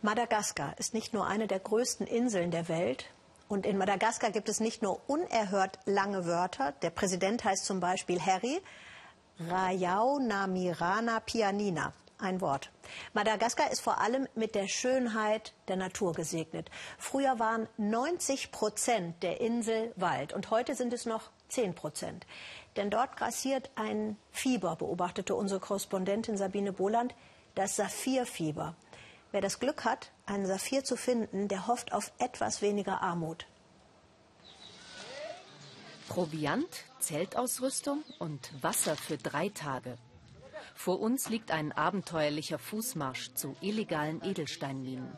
Madagaskar ist nicht nur eine der größten Inseln der Welt. Und in Madagaskar gibt es nicht nur unerhört lange Wörter. Der Präsident heißt zum Beispiel Harry Rayau Namirana Pianina. Ein Wort. Madagaskar ist vor allem mit der Schönheit der Natur gesegnet. Früher waren 90 Prozent der Insel Wald und heute sind es noch 10 Prozent. Denn dort grassiert ein Fieber, beobachtete unsere Korrespondentin Sabine Boland, das Saphirfieber. Wer das Glück hat, einen Saphir zu finden, der hofft auf etwas weniger Armut. Proviant, Zeltausrüstung und Wasser für drei Tage. Vor uns liegt ein abenteuerlicher Fußmarsch zu illegalen Edelsteinminen.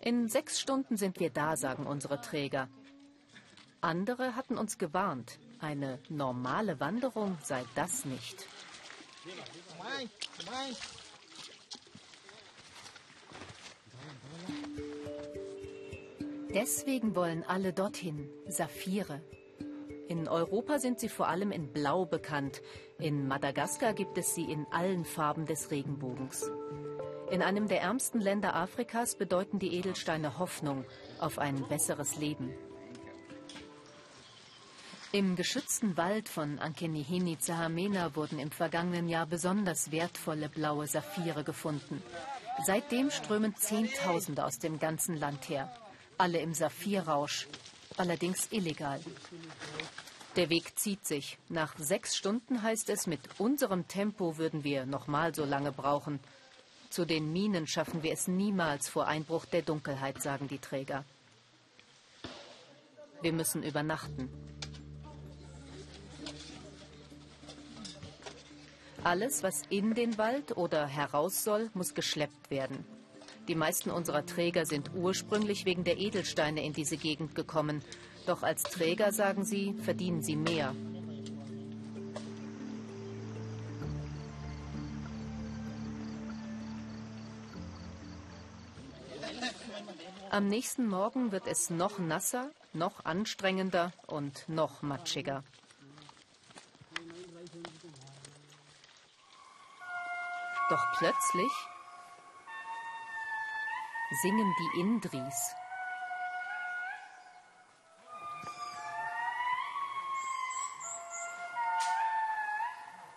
In sechs Stunden sind wir da, sagen unsere Träger. Andere hatten uns gewarnt, eine normale Wanderung sei das nicht. Deswegen wollen alle dorthin Saphire. In Europa sind sie vor allem in Blau bekannt. In Madagaskar gibt es sie in allen Farben des Regenbogens. In einem der ärmsten Länder Afrikas bedeuten die Edelsteine Hoffnung auf ein besseres Leben. Im geschützten Wald von Ankenihini Zahamena wurden im vergangenen Jahr besonders wertvolle blaue Saphire gefunden. Seitdem strömen Zehntausende aus dem ganzen Land her alle im Saphirrausch, allerdings illegal. Der Weg zieht sich. Nach sechs Stunden heißt es, mit unserem Tempo würden wir noch mal so lange brauchen. Zu den Minen schaffen wir es niemals vor Einbruch der Dunkelheit, sagen die Träger. Wir müssen übernachten. Alles, was in den Wald oder heraus soll, muss geschleppt werden. Die meisten unserer Träger sind ursprünglich wegen der Edelsteine in diese Gegend gekommen. Doch als Träger, sagen sie, verdienen sie mehr. Am nächsten Morgen wird es noch nasser, noch anstrengender und noch matschiger. Doch plötzlich singen die Indris.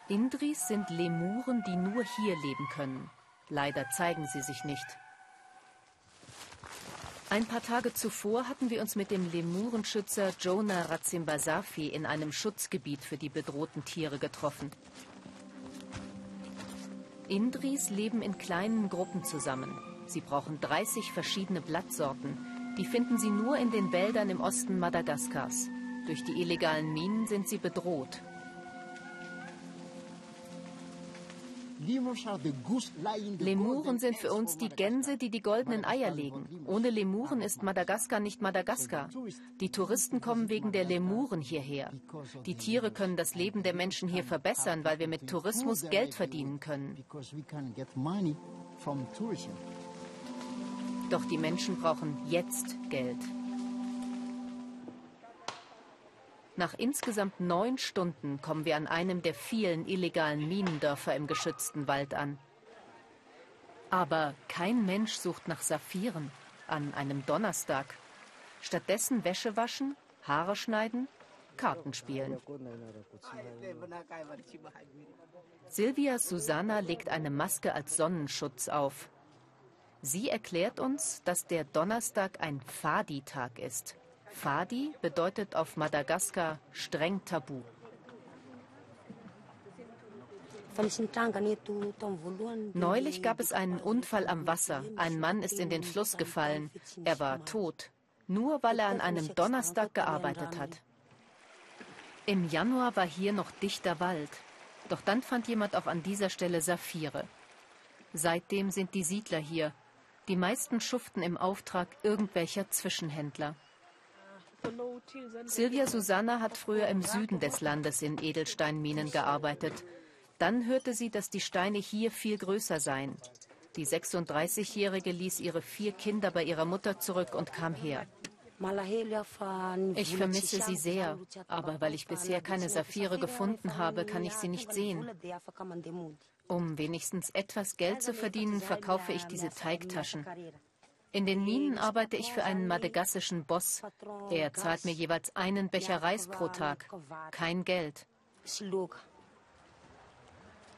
Indris sind Lemuren, die nur hier leben können. Leider zeigen sie sich nicht. Ein paar Tage zuvor hatten wir uns mit dem Lemurenschützer Jonah Razimbasafi in einem Schutzgebiet für die bedrohten Tiere getroffen. Indris leben in kleinen Gruppen zusammen. Sie brauchen 30 verschiedene Blattsorten. Die finden Sie nur in den Wäldern im Osten Madagaskars. Durch die illegalen Minen sind sie bedroht. Lemuren sind für uns die Gänse, die die goldenen Eier legen. Ohne Lemuren ist Madagaskar nicht Madagaskar. Die Touristen kommen wegen der Lemuren hierher. Die Tiere können das Leben der Menschen hier verbessern, weil wir mit Tourismus Geld verdienen können. Doch die Menschen brauchen jetzt Geld. Nach insgesamt neun Stunden kommen wir an einem der vielen illegalen Minendörfer im geschützten Wald an. Aber kein Mensch sucht nach Saphiren an einem Donnerstag. Stattdessen Wäsche waschen, Haare schneiden, Karten spielen. Silvia Susanna legt eine Maske als Sonnenschutz auf. Sie erklärt uns, dass der Donnerstag ein Fadi-Tag ist. Fadi bedeutet auf Madagaskar streng tabu. Neulich gab es einen Unfall am Wasser. Ein Mann ist in den Fluss gefallen. Er war tot, nur weil er an einem Donnerstag gearbeitet hat. Im Januar war hier noch dichter Wald. Doch dann fand jemand auch an dieser Stelle Saphire. Seitdem sind die Siedler hier, die meisten schuften im Auftrag irgendwelcher Zwischenhändler. Silvia Susanna hat früher im Süden des Landes in Edelsteinminen gearbeitet. Dann hörte sie, dass die Steine hier viel größer seien. Die 36-Jährige ließ ihre vier Kinder bei ihrer Mutter zurück und kam her. Ich vermisse sie sehr, aber weil ich bisher keine Saphire gefunden habe, kann ich sie nicht sehen. Um wenigstens etwas Geld zu verdienen, verkaufe ich diese Teigtaschen. In den Minen arbeite ich für einen madagassischen Boss. Er zahlt mir jeweils einen Becher Reis pro Tag. Kein Geld.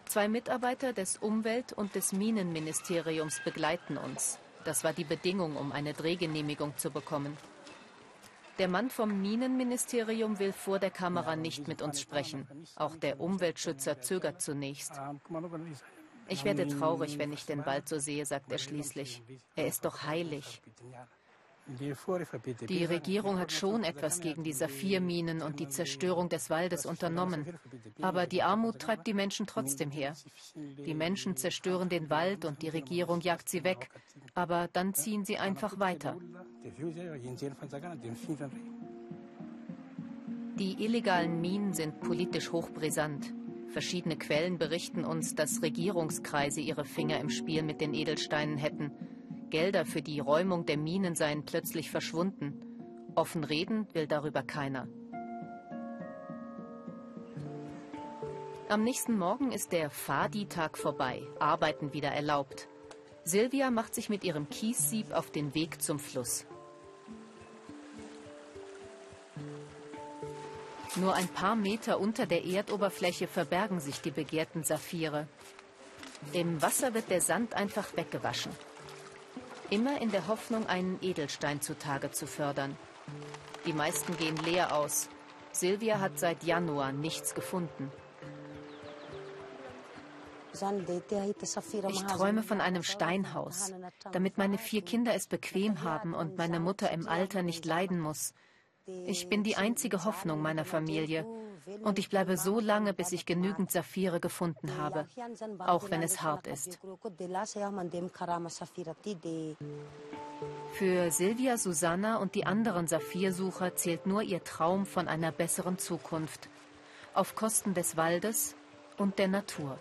Zwei Mitarbeiter des Umwelt- und des Minenministeriums begleiten uns. Das war die Bedingung, um eine Drehgenehmigung zu bekommen. Der Mann vom Minenministerium will vor der Kamera nicht mit uns sprechen. Auch der Umweltschützer zögert zunächst. Ich werde traurig, wenn ich den Wald so sehe, sagt er schließlich. Er ist doch heilig. Die Regierung hat schon etwas gegen die Saphirminen und die Zerstörung des Waldes unternommen. Aber die Armut treibt die Menschen trotzdem her. Die Menschen zerstören den Wald und die Regierung jagt sie weg. Aber dann ziehen sie einfach weiter. Die illegalen Minen sind politisch hochbrisant. Verschiedene Quellen berichten uns, dass Regierungskreise ihre Finger im Spiel mit den Edelsteinen hätten. Gelder für die Räumung der Minen seien plötzlich verschwunden. Offen reden will darüber keiner. Am nächsten Morgen ist der Fadi-Tag vorbei, Arbeiten wieder erlaubt. Silvia macht sich mit ihrem Kiessieb auf den Weg zum Fluss. Nur ein paar Meter unter der Erdoberfläche verbergen sich die begehrten Saphire. Im Wasser wird der Sand einfach weggewaschen. Immer in der Hoffnung, einen Edelstein zutage zu fördern. Die meisten gehen leer aus. Silvia hat seit Januar nichts gefunden. Ich träume von einem Steinhaus, damit meine vier Kinder es bequem haben und meine Mutter im Alter nicht leiden muss. Ich bin die einzige Hoffnung meiner Familie. Und ich bleibe so lange, bis ich genügend Saphire gefunden habe, auch wenn es hart ist. Für Silvia, Susanna und die anderen Saphirsucher zählt nur ihr Traum von einer besseren Zukunft, auf Kosten des Waldes und der Natur.